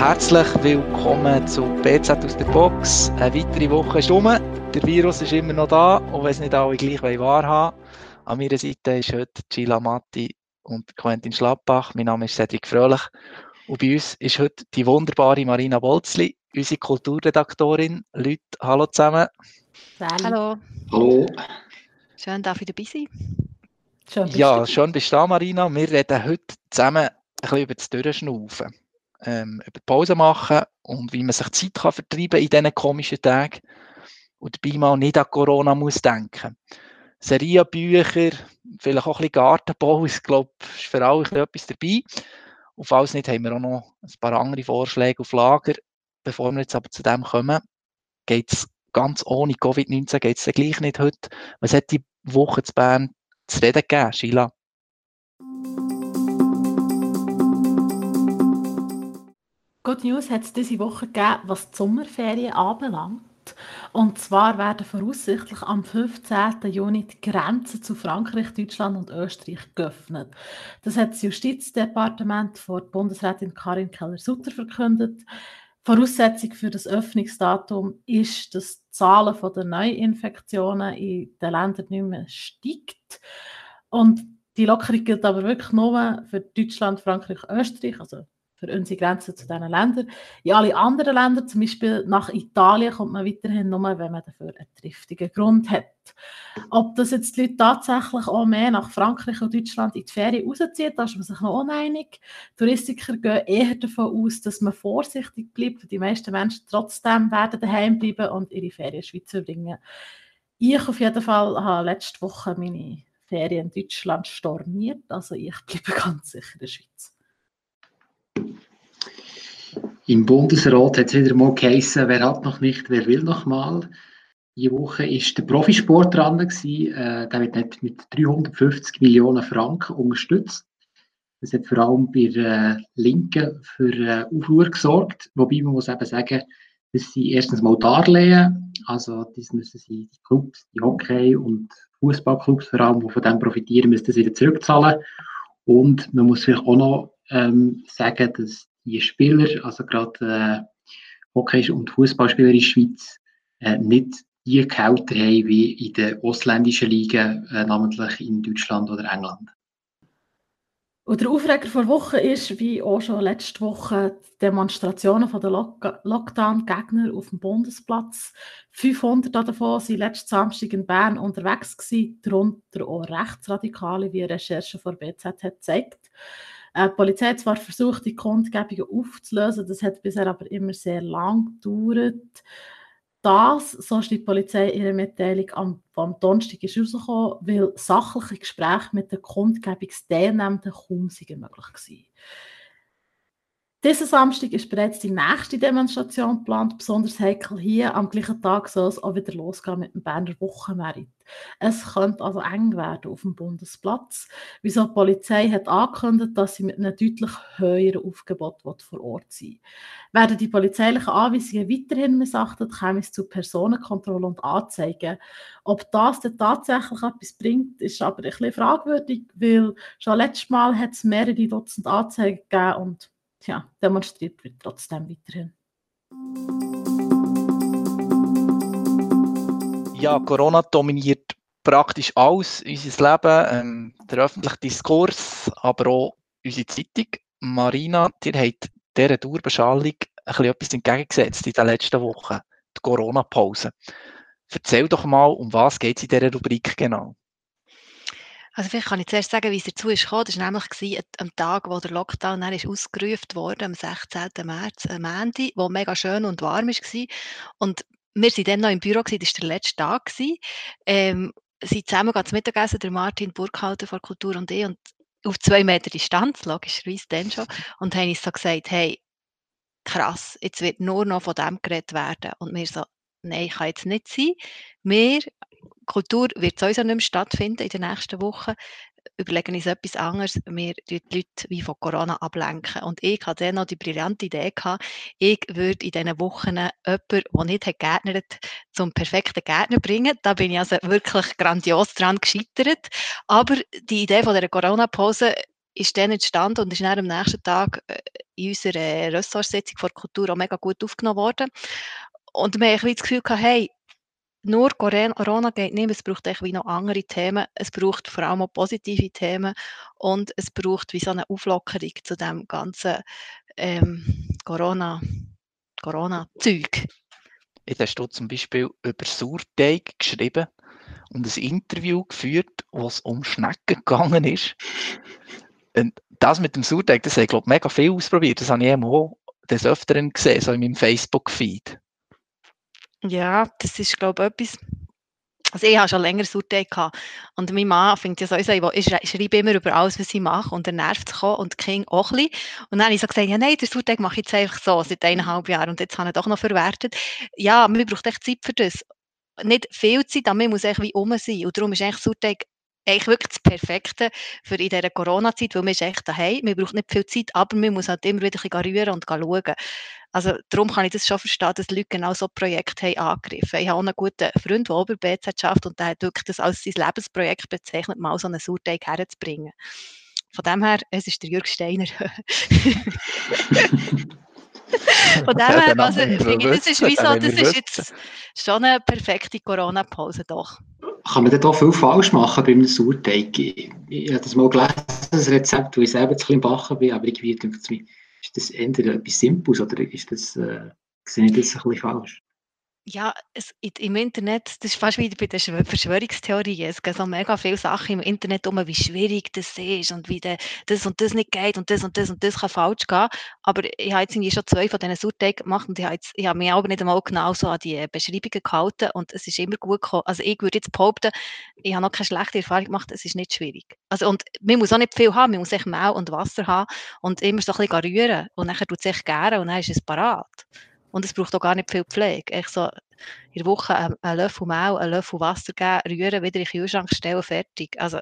Herzlich willkommen zu BZ aus der Box. Eine weitere Woche ist um. Der Virus ist immer noch da, auch wenn es nicht alle gleich wahrhaben An meiner Seite ist heute Gila Matti und Quentin Schlappach. Mein Name ist Cedric Fröhlich. Und bei uns ist heute die wunderbare Marina Bolzli, unsere Kulturredaktorin. Leute, hallo zusammen. Hallo. Hallo. Schön, darf ich dabei sein. Schön ja, schön bist du da, Marina. Wir reden heute zusammen ein bisschen über das Durchschnaufen ähm, über Pause machen und wie man sich Zeit kann vertreiben in diesen komischen Tagen und dabei mal nicht an Corona muss denken. Serienbücher, vielleicht auch ein bisschen Gartenbau, ich glaube, ist für alle etwas dabei. Und falls nicht, haben wir auch noch ein paar andere Vorschläge auf Lager. Bevor wir jetzt aber zu dem kommen, geht es ganz ohne Covid-19, geht es gleich nicht heute. Was hat die Woche zu Bern zu reden gegeben, Sheila? Good News hat es diese Woche gegeben, was die Sommerferien anbelangt. Und zwar werden voraussichtlich am 15. Juni die Grenzen zu Frankreich, Deutschland und Österreich geöffnet. Das hat das Justizdepartement vor Bundesrätin Karin Keller-Sutter verkündet. Voraussetzung für das Öffnungsdatum ist, dass die Zahlen der Neuinfektionen in den Ländern nicht mehr steigt. Und die Lockerung gilt aber wirklich nur für Deutschland, Frankreich, Österreich, also für unsere Grenzen zu diesen Ländern. In alle anderen Länder, zum Beispiel nach Italien, kommt man weiterhin nur, wenn man dafür einen triftigen Grund hat. Ob das jetzt die Leute tatsächlich auch mehr nach Frankreich und Deutschland in die Ferien rauszieht, da ist man sich noch uneinig. Touristiker gehen eher davon aus, dass man vorsichtig bleibt. Die meisten Menschen trotzdem werden daheim bleiben und ihre Ferien in der Schweiz verbringen. Ich auf jeden Fall habe letzte Woche meine Ferien in Deutschland storniert, also ich bleibe ganz sicher in der Schweiz. Im Bundesrat hat es wieder mal geheißen, wer hat noch nicht, wer will noch mal. Diese Woche ist der Profisport dran gewesen. Äh, der wird mit 350 Millionen Franken unterstützt. Das hat vor allem bei äh, Linken für äh, Aufruhr gesorgt. Wobei man muss eben sagen, dass sie erstens mal Darlehen, also das müssen sie die Clubs, die Hockey- und Fußballclubs vor allem, die von dem profitieren, müssen das wieder zurückzahlen. Und man muss vielleicht auch noch ähm, sagen, dass die Spieler, also gerade äh, Hockey- und Fußballspieler in der Schweiz, äh, nicht die Gehälter haben wie in den ausländischen Ligen, äh, namentlich in Deutschland oder England. Und der Aufreger vor Woche ist, wie auch schon letzte Woche, die Demonstrationen der Lock Lockdown-Gegner auf dem Bundesplatz. 500 davon waren letzten Samstag in Bern unterwegs, darunter auch Rechtsradikale, wie eine Recherche von BZ hat gezeigt. Äh, die Polizei hat zwar versucht, die Kundgebungen aufzulösen, das hat bisher aber immer sehr lang gedauert. Das, so ist die Polizei in ihrer Mitteilung am, am Donnerstag ist rausgekommen, weil sachliche Gespräche mit den Kundgebungsteilnehmenden kaum möglich waren. Diesen Samstag ist bereits die nächste Demonstration geplant, besonders heikel hier. Am gleichen Tag soll es auch wieder losgehen mit dem Berner Wochenmerit. Es könnte also eng werden auf dem Bundesplatz. Wieso die Polizei hat angekündigt, dass sie mit einem deutlich höheren Aufgebot vor Ort sein Werden die polizeilichen Anweisungen weiterhin missachtet, käme es zu Personenkontrolle und Anzeigen. Ob das denn tatsächlich etwas bringt, ist aber ein bisschen fragwürdig, weil schon letztes Mal hat es mehrere Dutzend Anzeigen gegeben und ja, demonstriert wird trotzdem weiterhin. Ja, Corona dominiert praktisch alles, unser Leben, ähm, der öffentliche Diskurs, aber auch unsere Zeitung. Marina, ihr habt dieser Dauerbeschallung etwas entgegengesetzt in den letzten Wochen, die Corona-Pause. Erzähl doch mal, um was geht es in dieser Rubrik genau? Also vielleicht kann ich zuerst sagen, wie es dazu ist gekommen. Das war nämlich am Tag, wo der Lockdown dann ist ausgerufen wurde, am 16. März, am Ende, wo mega schön und warm war. Und wir waren dann noch im Büro, das war der letzte Tag. Ähm, sind zusammen zum Mittagessen, der Martin Burkhalter von Kultur und ich, und auf zwei Meter Distanz, logischerweise dann schon, und haben uns so gesagt, hey, krass, jetzt wird nur noch von dem geredet werden. Und wir so, nein, kann jetzt nicht sein. Wir Kultur wird sowieso nicht mehr stattfinden in den nächsten Wochen. Überlegen uns etwas anderes. Wir die Leute wie von Corona ablenken. Und ich hatte dann noch die brillante Idee gehabt, ich würde in diesen Wochen jemanden, der nicht hat gärtnert, zum perfekten Gärtner bringen. Da bin ich also wirklich grandios dran gescheitert. Aber die Idee von der Corona-Pause ist dann entstanden und ist dann am nächsten Tag äh, in unserer Ressortsitzung vor Kultur auch mega gut aufgenommen worden. Und wir haben das Gefühl gehabt, hey, nur Corona geht nicht, es braucht wie noch andere Themen. Es braucht vor allem auch positive Themen und es braucht wie so eine Auflockerung zu dem ganzen ähm, Corona, Corona-Zeug. Jetzt hast du zum Beispiel über Sauerteig geschrieben und ein Interview geführt, wo es um Schnecken gegangen ist. Und das mit dem Sauerteig, das habe ich, glaube mega viel ausprobiert. Das habe ich auch des Öfteren gesehen, so in meinem Facebook-Feed. Ja, das ist, glaube ich, etwas. Also ich habe schon länger Sauerteig gehabt. Und mein Mann findet ja sowieso, ich, ich schreibe immer über alles, was ich mache. Und er nervt sich auch und die Kinder auch ein bisschen. Und dann habe ich so gesagt, ja nein, der Sauerteig mache ich jetzt einfach so, seit eineinhalb Jahren. Und jetzt habe ich doch noch verwertet. Ja, man braucht echt Zeit für das. Nicht viel Zeit, aber man muss echt wie um sein. Und darum ist eigentlich Sauerteig eigentlich wirklich das Perfekte für in dieser Corona-Zeit, weil man ist echt daheim, man braucht nicht viel Zeit, aber man muss halt immer wieder ein bisschen rühren und schauen. Also darum kann ich das schon verstehen, dass Leute genau so Projekte haben angegriffen. Ich habe auch einen guten Freund, der ober BZ schafft und der hat wirklich das als sein Lebensprojekt bezeichnet, mal so einen Sauerteig herzubringen. Von dem her, es ist der Jürg Steiner. Von dem her, also, das ist wie so, das ist jetzt schon eine perfekte Corona-Pause, doch. Kann man da viel falsch machen beim Sauerteig? Ich habe das mal gelesen, das Rezept, wo ich selber zu klein backen bin, aber irgendwie denke ich ist das entweder etwas Simples oder ist das, äh, sehe ich das ein bisschen falsch? Ja, es, im Internet, das ist fast wie bei den Verschwörungstheorien. Es gibt so mega viele Sachen im Internet um, wie schwierig das ist und wie de, das und das nicht geht und das und das und das kann falsch gehen. Aber ich habe jetzt schon zwei von diesen Sauerteigen gemacht und ich habe, jetzt, ich habe mich aber nicht einmal genau so an die Beschreibungen gehalten und es ist immer gut gekommen. Also ich würde jetzt behaupten, ich habe noch keine schlechte Erfahrung gemacht, es ist nicht schwierig. Also und man muss auch nicht viel haben, man muss echt Mehl und Wasser haben und immer so ein bisschen rühren und dann tut es echt gerne und dann ist es parat. Und es braucht auch gar nicht viel Pflege. Ich so in der Woche einen, einen Löffel Mehl, einen Löffel Wasser geben, rühren, wieder in den Kühlschrank stellen, fertig. Also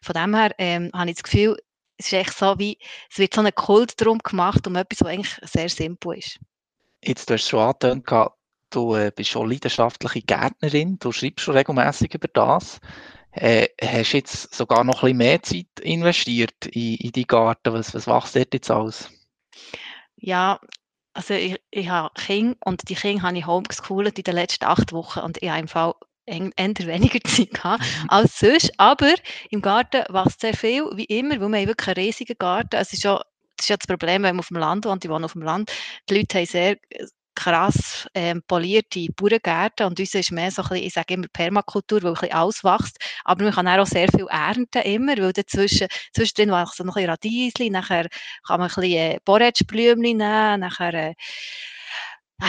von dem her ähm, habe ich das Gefühl, es ist echt so wie, es wird so ein Kult drum gemacht, um etwas, was eigentlich sehr simpel ist. Jetzt, du hast schon angetönt, du äh, bist schon leidenschaftliche Gärtnerin, du schreibst schon regelmäßig über das. Äh, hast jetzt sogar noch ein bisschen mehr Zeit investiert in, in die Garten. Was, was machst du jetzt alles? Ja, also ich, ich habe Kinder und die Kinder habe ich homeschoolt in den letzten acht Wochen und ich habe im Fall eher weniger Zeit gehabt mhm. als sonst. Aber im Garten wächst sehr viel, wie immer, weil wir haben wirklich einen riesigen Garten. Es ist ja das ist ja das Problem, wenn man auf dem Land wohnt, ich wohne auf dem Land, die Leute haben sehr krass ähm, polierte Bauerngärten und uns ist mehr so ein bisschen, ich sage immer Permakultur, weil ein bisschen alles wächst, aber man kann auch sehr viel ernten immer, weil dazwischen, zwischendrin wachsen noch ein bisschen Radiesli, nachher kann man ein bisschen äh, Borretschblümchen nehmen, nachher äh,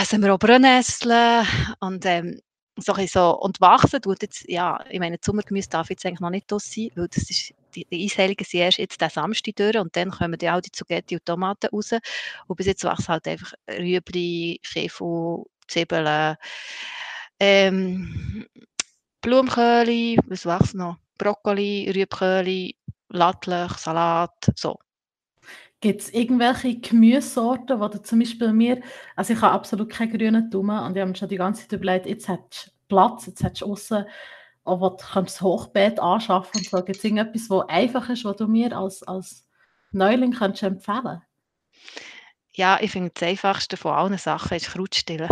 essen wir auch Brennnessel und ähm, so, so, und wachsen tut jetzt, ja, ich meine, Sommergemüse darf jetzt eigentlich noch nicht das sein, weil das ist die, die sind erst jetzt den Samstag durch und dann kommen die auch die Zugetti und Tomaten raus. Und bis jetzt wachsen halt einfach Rüebli, Käfer, Zwiebeln, ähm, Blumenköhli, was wächst noch? Brokkoli, Rüebköhli, Lattlech, Salat, so. Gibt es irgendwelche Gemüsesorten, wo du zum Beispiel mir, also ich habe absolut keine grünen Daumen und ich habe mir schon die ganze Zeit überlegt, jetzt hättest du Platz, jetzt hättest du außen aber du kannst das Hochbeet anschaffen und so. Gibt es irgendetwas, was einfach ist, was du mir als, als Neuling kannst empfehlen Ja, ich finde das Einfachste von allen Sachen ist Krautstillen.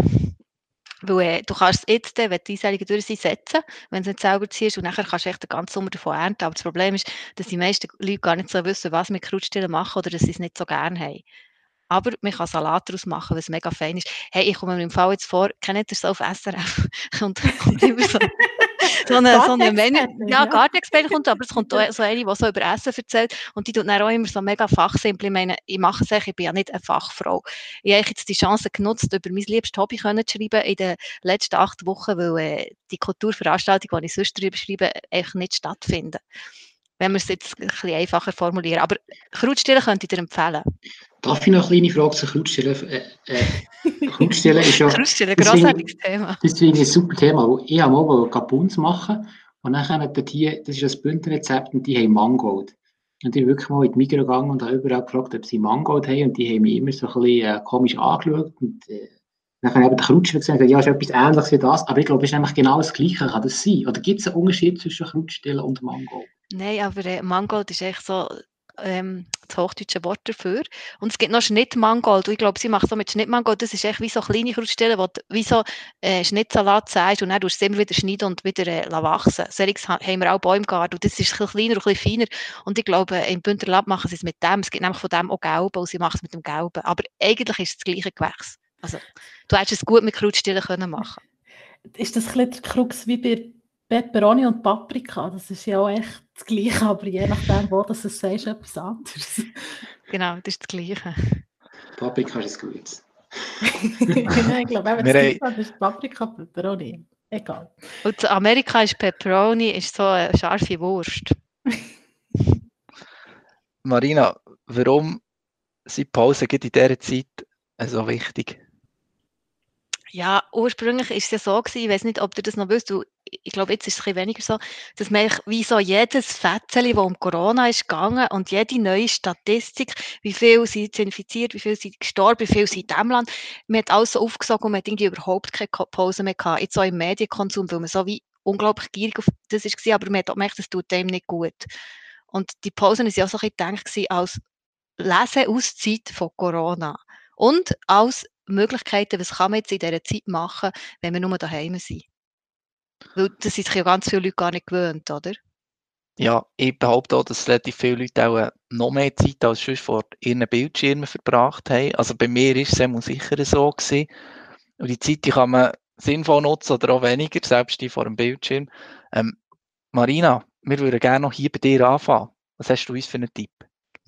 Weil äh, du kannst es jetzt, wenn die Einseilungen durch sind, setzen, wenn du es nicht selber ziehst und nachher kannst du echt den ganzen Sommer davon ernten. Aber das Problem ist, dass die meisten Leute gar nicht so wissen, was mit Krautstillen machen oder dass sie es nicht so gerne haben. Aber man kann Salat daraus machen, was mega fein ist. Hey, ich komme mir im Fall jetzt vor, kennt ihr das auf SRF? und kommt immer so so eine, so eine Menü, ja, Gartenexperte kommt, aber es kommt auch so eine, die so über Essen erzählt und die tut dann auch immer so mega fachsimpel. Ich meine, ich mache es ich bin ja nicht eine Fachfrau. Ich habe jetzt die Chance genutzt, über mein liebstes Hobby zu schreiben in den letzten acht Wochen, weil äh, die Kulturveranstaltungen, die ich sonst darüber schreibe, einfach nicht stattfinden. Wenn wir es jetzt ein bisschen einfacher formulieren. Aber Krautstellen könnte ich dir empfehlen. Darf ich noch eine kleine Frage zu Krautstellen? Äh, äh, ist ja... Krautstellen, grossartiges Thema. Ich ein super Thema. Ich habe mal Gabuns machen und dann haben hier, das ist das Bündnerrezept und die haben Mangold. Und ich bin wirklich mal in die Migros gegangen und habe überall gefragt, ob sie Mangold haben und die haben mich immer so ein bisschen äh, komisch angeschaut und äh, dann habe ich eben den Krutschler gesagt, ja, ist etwas ähnliches wie das, aber ich glaube, es ist nämlich genau das Gleiche, kann das sein? Oder gibt es einen Unterschied zwischen Krautstellen und Mangold? Nein, aber äh, Mangold ist echt so ähm, das hochdeutsche Wort dafür. Und es gibt noch Schnittmangold. Und ich glaube, sie macht so mit Schnittmangold, das ist echt wie so kleine Krautstellen, wo du wie so äh, Schnittsalat sagst und dann tust du es immer wieder schneiden und wieder äh, wachsen. Solches haben wir auch Bäumgarten und das ist ein kleiner und ein feiner. Und ich glaube, im Bündnerland machen sie es mit dem. Es gibt nämlich von dem auch Gelbe und sie machen es mit dem Gelben. Aber eigentlich ist es das gleiche Gewächs. Also, du hättest es gut mit Krautstellen können machen Ist das ein bisschen der Krux wie bei Peperoni und Paprika? Das ist ja auch echt das Gleiche, aber je nachdem, wo du es sagst, etwas anderes. Genau, das ist das Gleiche. Paprika ist gut. ich glaube, eben, das Gleiche ist Paprika, Peperoni. Egal. Und in Amerika ist Peperoni ist so eine scharfe Wurst. Marina, warum sind Pausen in dieser Zeit so wichtig? Ja, ursprünglich ist es ja so gewesen, ich weiß nicht, ob du das noch wisst, du, ich glaube, jetzt ist es ein weniger so, dass man wie so jedes Fetzeli, das um Corona ist gegangen und jede neue Statistik, wie viel sind infiziert, wie viel sind gestorben, wie viel sind in diesem Land, man hat alles so aufgesogen und man hat irgendwie überhaupt keine Pause mehr gehabt, jetzt auch im Medienkonsum, weil man so wie unglaublich gierig auf das ist aber man hat auch gemerkt, das tut dem nicht gut. Und die Pausen ist ja auch so ein gedacht als Leseauszeit von Corona. Und als Möglichkeiten, was kann man jetzt in dieser Zeit machen, wenn wir nur daheim sind? Weil das sind sich ja ganz viele Leute gar nicht gewöhnt, oder? Ja, ich behaupte auch, dass relativ viele Leute auch äh, noch mehr Zeit als sonst vor ihren Bildschirmen verbracht haben. Also bei mir ist es sicher so gewesen. Und die Zeit die kann man sinnvoll nutzen oder auch weniger, selbst die vor dem Bildschirm. Ähm, Marina, wir würden gerne noch hier bei dir anfangen. Was hast du uns für einen Tipp?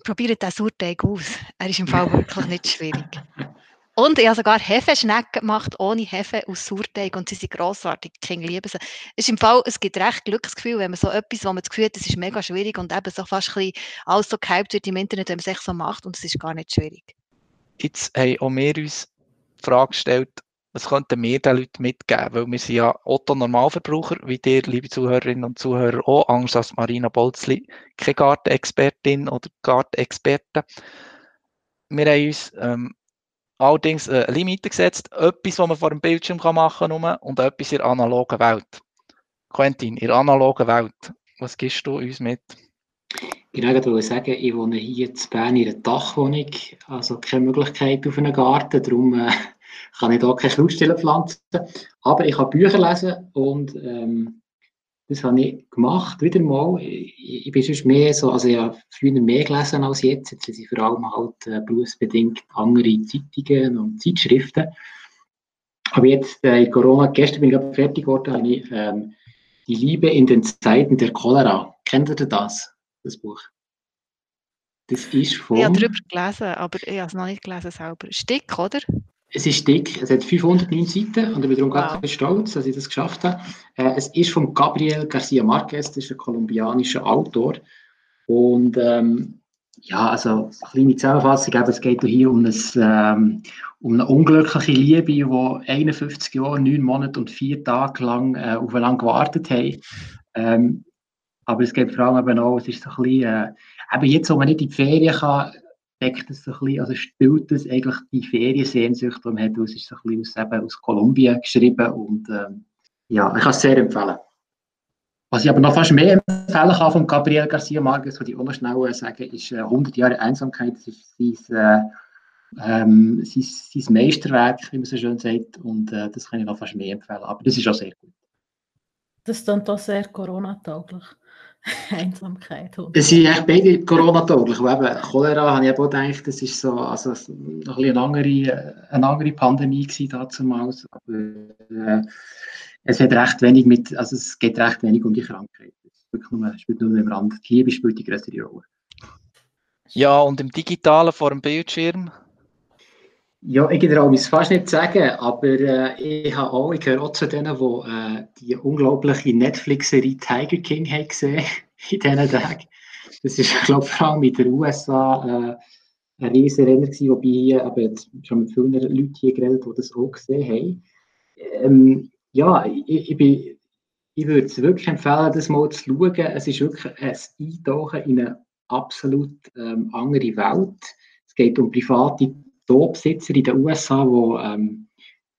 Probiert den Sauerteig aus. Er ist im Fall wirklich nicht schwierig. Und ich habe sogar Hefeschnecken gemacht, ohne Hefe aus Sauerteig. Und sie sind grossartig. Die Kinder lieben sie. Es, ist im Fall, es gibt recht Glücksgefühl, wenn man so etwas, wo man das Gefühl hat, das ist mega schwierig und eben so fast ein bisschen alles so gehypt wird im Internet, wenn man es echt so macht. Und es ist gar nicht schwierig. Jetzt haben auch wir uns die Frage gestellt, was könnten wir den Leuten mitgeben? Weil wir sind ja Otto-Normalverbraucher, wie dir, liebe Zuhörerinnen und Zuhörer, auch Angst als Marina Bolzli, keine Gartenexpertin oder Gartenexperte. Wir haben uns ähm, allerdings äh, Limite gesetzt, etwas, was man vor dem Bildschirm machen kann und etwas in der analogen Welt. Quentin, in der analogen Welt, was gibst du uns mit? Genau, ich wollte sagen, ich wohne hier in Bern in einer Dachwohnung, also keine Möglichkeit auf einen Garten, darum äh, kann ich hier keine Schlussstellen pflanzen. Aber ich kann Bücher lesen und ähm, das habe ich gemacht, wieder mal. Ich, ich bin sonst mehr so, also ich habe früher mehr gelesen als jetzt. Jetzt sind vor allem halt äh, berufsbedingt andere Zeitungen und Zeitschriften. Aber jetzt äh, in Corona, gestern bin ich fertig geworden, habe ich ähm, Die Liebe in den Zeiten der Cholera. Kennt ihr das, das Buch? Das ist von... Ich habe darüber gelesen, aber ich habe es noch nicht gelesen selber. Stick, oder? Es ist dick, es hat 509 Seiten und ich bin darum wow. ganz stolz, dass ich das geschafft habe. Äh, es ist von Gabriel Garcia Marquez, das ist ein kolumbianischer Autor. Und ähm, ja, also eine kleine Zusammenfassung, eben, es geht hier um, ein, ähm, um eine unglückliche Liebe, die 51 Jahre, 9 Monate und 4 Tage lang äh, aufeinander gewartet haben. Ähm, aber es geht vor allem eben auch, es ist so ein bisschen, äh, eben jetzt, wo man nicht in die Ferien kann, deckt es so ein bisschen, also spielt es eigentlich die Feriensehnsucht, die man hat, es ist so ein bisschen aus, eben aus Kolumbien geschrieben und ähm, ja, ich kann es sehr empfehlen. Was ich aber noch fast mehr empfehlen kann von Gabriel Garcia Marquez, was ich auch noch schnell sagen, ist äh, 100 Jahre Einsamkeit, das ist sein, äh, ähm, sein, sein Meisterwerk, wie man so schön sagt, und äh, das kann ich noch fast mehr empfehlen, aber das ist auch sehr gut. Das dann doch sehr Corona-tauglich. Einsamkeit. Es sind echt beide Corona-tauglich. Cholera habe ich auch gedacht, das ist so, also noch ein eine andere, eine andere Pandemie gewesen damals. Aber äh, es wird recht wenig mit, also es geht recht wenig um die Krankheit. Es spielt nur im Rand. Die Liebe spielt die größere Rolle. Ja, und im Digitalen vor dem Bildschirm? Ja, ich traue es fast nicht sagen, aber äh, ich, habe auch, ich gehöre auch zu denen, die äh, die unglaubliche Netflix-Serie Tiger King haben gesehen in diesen Tagen. Das ist, glaube ich, vor allem in den USA äh, ein riesen Renner gewesen, wobei hier, jetzt schon mit vielen Leuten hier geredet, die das auch gesehen haben. Ähm, ja, ich, ich, bin, ich würde es wirklich empfehlen, das mal zu schauen. Es ist wirklich ein Eintauchen in eine absolut ähm, andere Welt. Es geht um private Zoobesitzer in den USA, die ähm,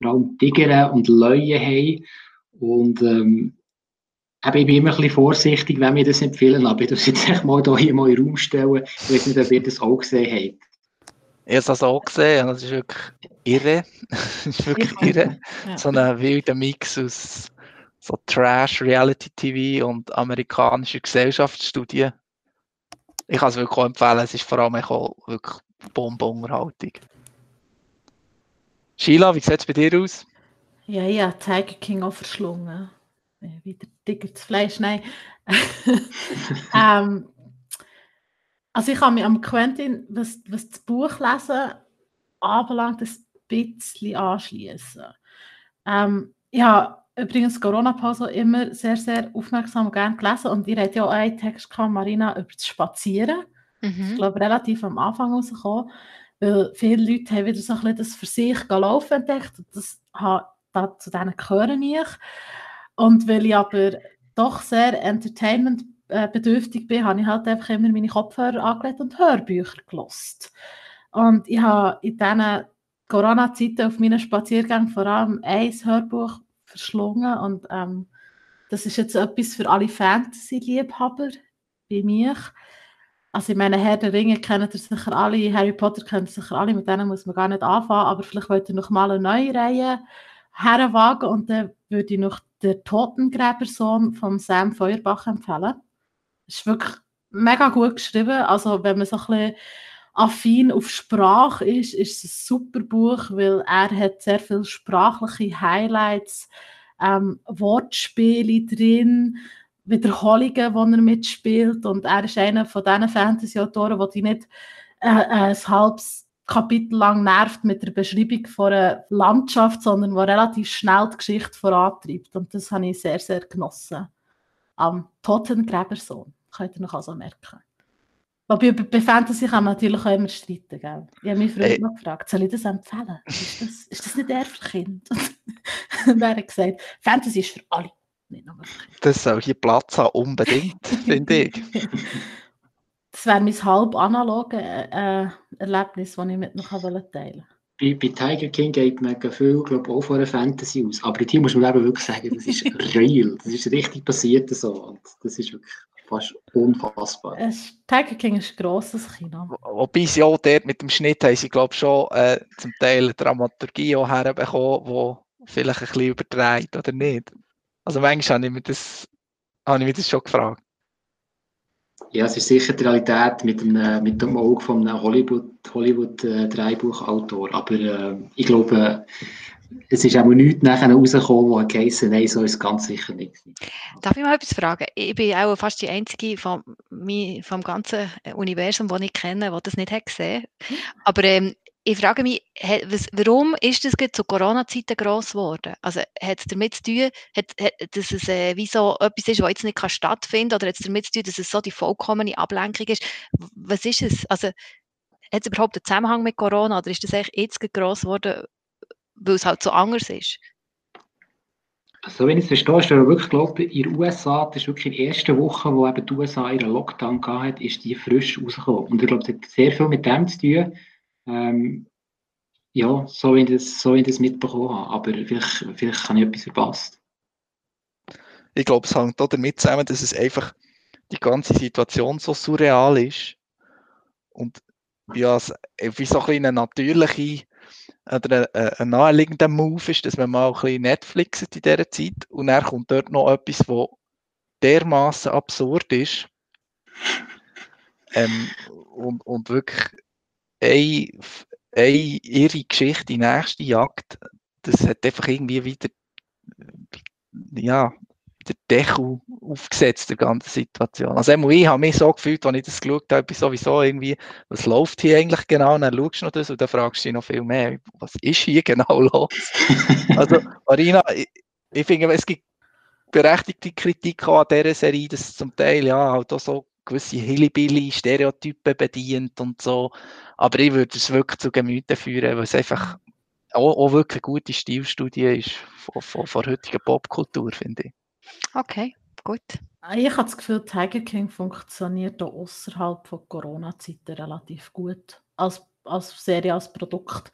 vor allem Tiger und Löwen haben. Und ähm, Aber ich bin immer ein bisschen vorsichtig, wenn wir das empfehlen, aber ich muss jetzt mal hier mal in den Raum stellen. Ich weiß nicht, ob ihr das auch gesehen habt. Ich habe das auch gesehen, das ist wirklich irre. das ist wirklich irre. Ja. So ein wilder Mix aus so Trash, Reality TV und amerikanischer Gesellschaftsstudie. Ich kann es wirklich auch empfehlen, es ist vor allem auch wirklich Bombenunterhaltung. Sheila, wie sieht es bei dir aus? Ja, ja, Tiger King auch verschlungen. Wieder dicker das Fleisch, nein. ähm, also ich habe mich am Quentin, was, was das Buch lesen anbelangt, ein bisschen anschließen. Ähm, ich habe übrigens Corona-Pause immer sehr, sehr aufmerksam und gerne gelesen und ihr habt ja auch einen Text gehabt, Marina, über das Spazieren. Mhm. Das ist, glaube ich, relativ am Anfang rausgekommen, weil viele Leute haben wieder so ein bisschen das für sich laufen entdeckt das, das, zu denen gehöre ich. Und weil ich aber doch sehr entertainmentbedürftig bin, habe ich halt einfach immer meine Kopfhörer angelegt und Hörbücher gelost. Und ich habe in diesen Corona-Zeiten auf meinen Spaziergängen vor allem ein Hörbuch verschlungen und ähm, das ist jetzt etwas für alle Fantasy-Liebhaber wie mich. Also ich meine, Herr der Ringe kennen ihr sicher alle, Harry Potter kennt ihr sicher alle, mit denen muss man gar nicht anfangen, aber vielleicht wollt ihr noch mal eine neue Reihe herwagen und dann würde ich noch den Totengräbersohn von Sam Feuerbach empfehlen. Ist wirklich mega gut geschrieben. Also wenn man so ein bisschen affin auf Sprache ist, ist es ein super Buch, weil er hat sehr viele sprachliche Highlights, ähm, Wortspiele drin, Wiederholungen, die er mitspielt und er ist einer von diesen Fantasy-Autoren, die nicht äh, äh, ein halbes Kapitel lang nervt mit der Beschreibung von einer Landschaft, sondern wo relativ schnell die Geschichte vorantreibt. Und das habe ich sehr, sehr genossen. Am Totengräbersohn, könnt ihr noch also merken. Wobei bei Fantasy kann man natürlich auch immer streiten. Gell? Ich habe mich früher hey. noch gefragt, soll ich das empfehlen? Ist das, ist das nicht eher für Kinder? Und er hat gesagt, Fantasy ist für alle, nicht. Das soll hier Platz haben, unbedingt, finde ich. Das wäre mein halb analoges äh, Erlebnis, das ich mit noch teilen wollte. Bei, bei Tiger King geht man viel, glaube auch von einer Fantasy aus. Aber hier muss man eben wirklich sagen, das ist real. Das ist richtig passiert so. Und das ist wirklich fast unfassbar. Es, Tiger King ist ein grosses Kino. Wobei sie auch dort mit dem Schnitt haben sie, glaube schon äh, zum Teil Dramaturgie auch herbekommen, die vielleicht ein bisschen übertreibt oder nicht. Also manchmal habe ich mir das, habe ich mir das schon gefragt. Ja, es ist sicher die Realität mit dem, mit dem Auge von einem Hollywood-Dreibuchautor. Hollywood, äh, Aber äh, ich glaube, es ist auch nichts nachher rausgekommen, wo geheißen nein, so ist es ganz sicher nicht. Darf ich mal etwas fragen? Ich bin auch fast die Einzige vom, vom ganzen Universum, das ich kenne, die das nicht hat gesehen Aber ähm, ich frage mich, warum ist das zu Corona-Zeiten gross geworden? Also hat es damit zu tun, hat, hat, dass es äh, wie so etwas ist, was jetzt nicht stattfinden kann, oder hat es damit zu tun, dass es so die vollkommene Ablenkung ist? Was ist es? Also hat es überhaupt einen Zusammenhang mit Corona oder ist das eigentlich jetzt gross geworden, weil es halt so anders ist? Also wenn ich es verstehe, ist wirklich, glaube in den USA, das ist wirklich in der ersten Woche, wo eben die USA ihren Lockdown gehabt ist die frisch rausgekommen. Und ich glaube, das hat sehr viel mit dem zu tun. Ähm, ja, so wie ich das, so wie ich das mitbekommen habe. Aber vielleicht, vielleicht habe ich etwas verpasst. Ich glaube, es hängt auch damit zusammen, dass es einfach die ganze Situation so surreal ist. Und ja, wie so ein eine natürliche oder ein, ein naheliegender Move ist, dass man mal ein bisschen Netflix in dieser Zeit und dann kommt dort noch etwas, was dermaßen absurd ist ähm, und, und wirklich eine, eine ihre Geschichte, die nächste Jagd, das hat einfach irgendwie wieder ja, der Deckel aufgesetzt, der ganzen Situation. Also ich habe mich so gefühlt, als ich das geschaut habe, sowieso irgendwie, was läuft hier eigentlich genau? Und dann schaust du noch das und dann fragst du dich noch viel mehr, was ist hier genau los? also Marina, ich, ich finde, es gibt berechtigte Kritik an dieser Serie, dass zum Teil ja halt auch so gewisse Hillybilly-Stereotypen bedient und so. Aber ich würde es wirklich zu Gemüte führen, weil es einfach auch, auch wirklich eine gute Stilstudie ist von, von, von heutiger Popkultur, finde ich. Okay, gut. Ich habe das Gefühl, Tiger King funktioniert auch außerhalb von Corona-Zeiten relativ gut als, als Serie, als Produkt.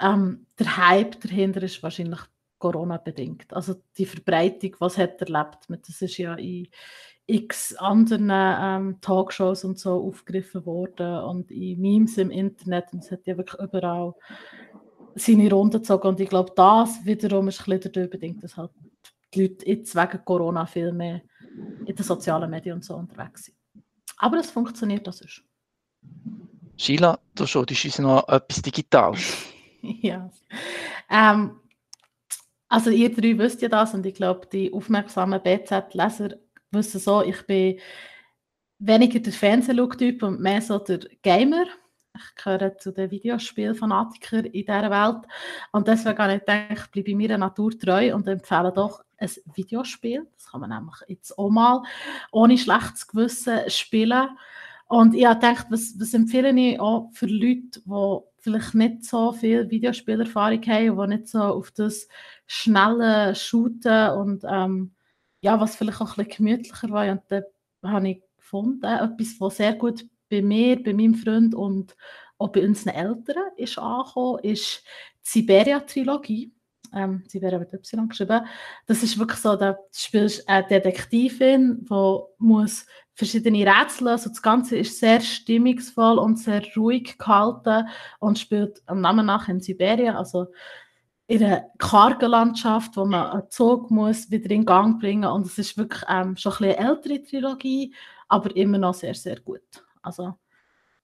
Ähm, der Hype dahinter ist wahrscheinlich Corona bedingt. Also die Verbreitung, was hat er erlebt? Das ist ja in x anderen ähm, Talkshows und so aufgegriffen worden und in Memes im Internet und es hat ja wirklich überall seine Runde gezogen und ich glaube, das wiederum ist ein bisschen dadurch bedingt, dass halt die Leute jetzt wegen Corona viel mehr in den sozialen Medien und so unterwegs sind. Aber es funktioniert, das ist. Sheila, du schaust uns noch etwas Digitales. ja. Ähm, also ihr drei wisst ja das und ich glaube, die aufmerksamen BZ-Leser wissen so, ich bin weniger der Fernsehlook-Typ und mehr so der Gamer. Ich gehöre zu den Videospielfanatikern in dieser Welt. Und deswegen habe ich gedacht, bleibe ich meiner Natur treu und empfehle doch ein Videospiel. Das kann man nämlich jetzt auch mal ohne schlechtes Gewissen spielen. Und ich habe gedacht, was, was empfehle ich auch für Leute, die vielleicht nicht so viel Videospielerfahrung haben und die nicht so auf das schnelle Shooten und ähm, ja, was vielleicht auch ein gemütlicher war. Und da habe ich gefunden, etwas, was sehr gut bei mir, bei meinem Freund und auch bei unseren Eltern ist angekommen, ist die Siberia-Trilogie. Ähm, Siberia wird Y geschrieben. Das ist wirklich so, da spielst eine Detektivin, die muss verschiedene Rätsel lösen. Das Ganze ist sehr stimmungsvoll und sehr ruhig gehalten und spielt am Namen nach in Sibirien. Also in einer kargen Landschaft, wo man einen Zug muss wieder in Gang bringen und es ist wirklich ähm, schon ein bisschen eine ältere Trilogie, aber immer noch sehr, sehr gut. Also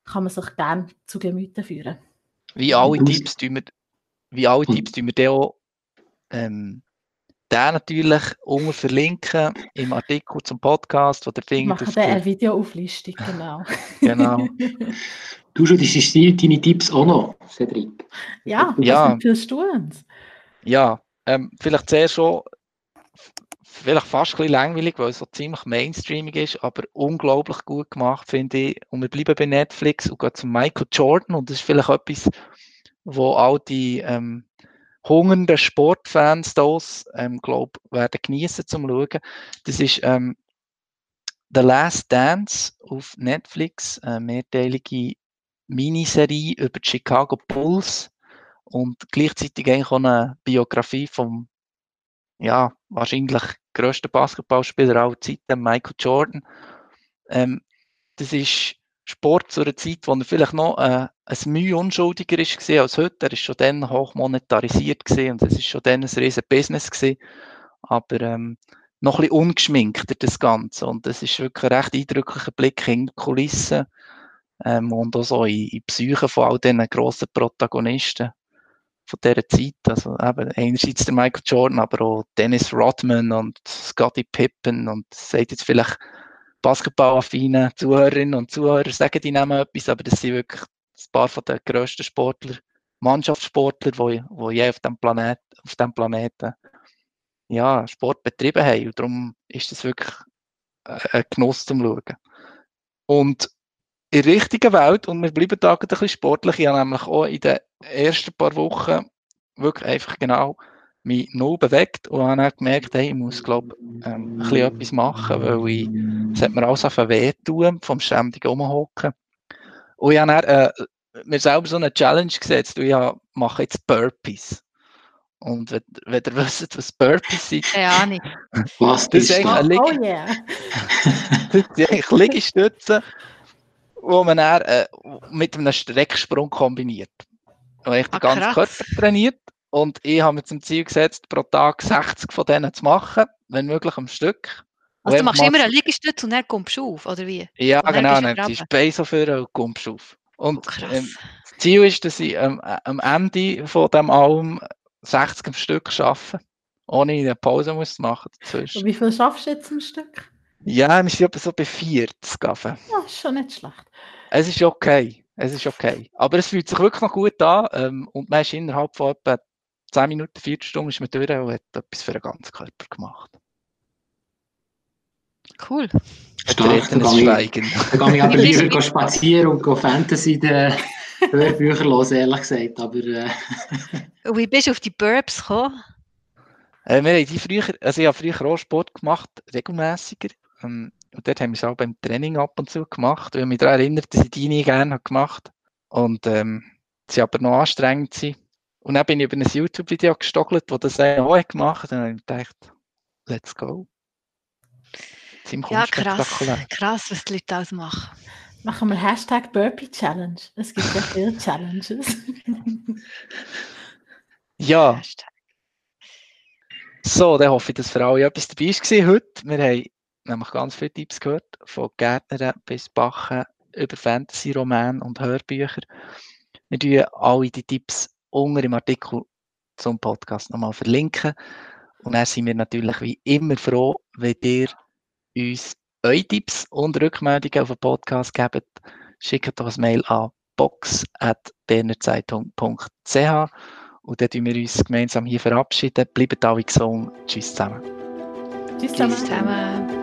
kann man sich gerne zu Gemüte führen. Wie alle Tipps tun wir, wie alle Tipps tun wir auch ähm, den natürlich unten verlinken im Artikel zum Podcast, wo der findet. Machen dann eine Videoauflistung, genau. genau. Du schon deine Tipps auch noch, Cedric. Ja, was ja. empfiehlst du uns? Ja, ähm, vielleicht sehr schon, vielleicht fast ein bisschen langweilig, weil es so ziemlich mainstreaming ist, aber unglaublich gut gemacht, finde ich. Und wir bleiben bei Netflix und gehen zu Michael Jordan und das ist vielleicht etwas, wo all die ähm, hungernden Sportfans das, ähm, glaube werden genießen zum Schauen. Das ist ähm, The Last Dance auf Netflix, eine mehrteilige Miniserie über die Chicago Bulls und gleichzeitig eigentlich auch eine Biografie vom ja, wahrscheinlich grössten Basketballspieler aller Zeiten, Michael Jordan. Ähm, das ist Sport zu einer Zeit, wo er vielleicht noch äh, ein Mühe unschuldiger ist als heute. Er ist schon dann hoch monetarisiert und es ist schon dann ein riesen Business gewesen. Aber ähm, noch ein bisschen ungeschminkter das Ganze. Und das ist wirklich ein recht eindrücklicher Blick in die Kulissen ähm, und auch so in, in die Psyche von all diesen grossen Protagonisten von dieser Zeit. Also eben einerseits der Michael Jordan, aber auch Dennis Rodman und Scottie Pippen und sagt jetzt vielleicht basketballaffine Zuhörerinnen und Zuhörer sagen die nehmen etwas, aber das sind wirklich ein paar von den grössten Sportler, Mannschaftssportler, die, die je auf dem, Planet, auf dem Planeten ja, Sport betrieben haben. Und darum ist das wirklich ein Genuss zum Schauen. Und in der richtigen Welt, und wir bleiben da ein bisschen sportlich, ich habe nämlich auch in den ersten paar Wochen wirklich einfach genau mich null bewegt und habe dann gemerkt, hey, ich muss, glaube ähm, ein bisschen etwas machen, weil ich, es hat mir alles auf wehtun, vom ständigen Umhocken. Und ich habe dann, äh, mir selber so eine Challenge gesetzt und ich mache jetzt Burpees. Und wenn, wenn ihr wisst, was Burpees sind, keine Ahnung. Was das ist eigentlich Lig oh yeah. das sind eigentlich Liegestützen, wo man dann, äh, mit einem Strecksprung kombiniert. Und ich den ah, ganzen Körper trainiert und ich habe mir zum Ziel gesetzt, pro Tag 60 von denen zu machen, wenn möglich am Stück. Also du machst immer einen Liegestütz und dann kommst du auf, oder wie? Ja, und genau, dann ziehst du Bein so für und kommst auf. Und oh, ähm, das Ziel ist, dass ich ähm, am Ende von dem Album 60 am Stück arbeite, ohne eine Pause muss machen dazwischen. Und wie viel schaffst du jetzt am Stück? Ja, wir sind so bei 40. Ja, ist schon nicht schlecht. Es ist okay. Es ist okay. Aber es fühlt sich wirklich noch gut an ähm, und man ist innerhalb von etwa 10 Minuten, 4 Stunden ist man durch und hat etwas für den ganzen Körper gemacht. Cool. Vertretenes Schweigen. Da kann ich aber lieber spazieren und Fantasy den Hörbücher hören, ehrlich gesagt. Aber, äh. Wie bist du auf die Burbs gekommen? Äh, wir haben die früher, also ich habe früher auch Sport gemacht, regelmäßiger. Ähm, und dort haben wir es auch beim Training ab und zu gemacht. Ich habe mich daran erinnert, dass ich die nie gerne gemacht habe. Und ähm, sie aber noch anstrengend sind. Und dann bin ich über ein YouTube-Video gestockelt, wo das auch gemacht hat. Und dann habe ich gedacht, let's go. Ja, krass, krass, was die Leute alles machen. Machen wir Hashtag Burpee Challenge. Es gibt ja viele Challenges. ja. Hashtag. So, dann hoffe ich, dass für alle etwas dabei war heute. Wir haben nämlich ganz viele Tipps gehört, von Gärtnern bis Bachen über Fantasy-Romane und Hörbücher. Wir tun alle die Tipps unter im Artikel zum Podcast nochmal verlinken. Und dann sind wir natürlich wie immer froh, wenn ihr uns eure Tipps und Rückmeldungen auf den Podcast gebt. Schickt doch ein Mail an box.bernerzeitung.ch und dann verabschieden wir uns gemeinsam hier verabschieden. Bleibt alle gesund. Tschüss zusammen. Tschüss zusammen. Tschüss zusammen.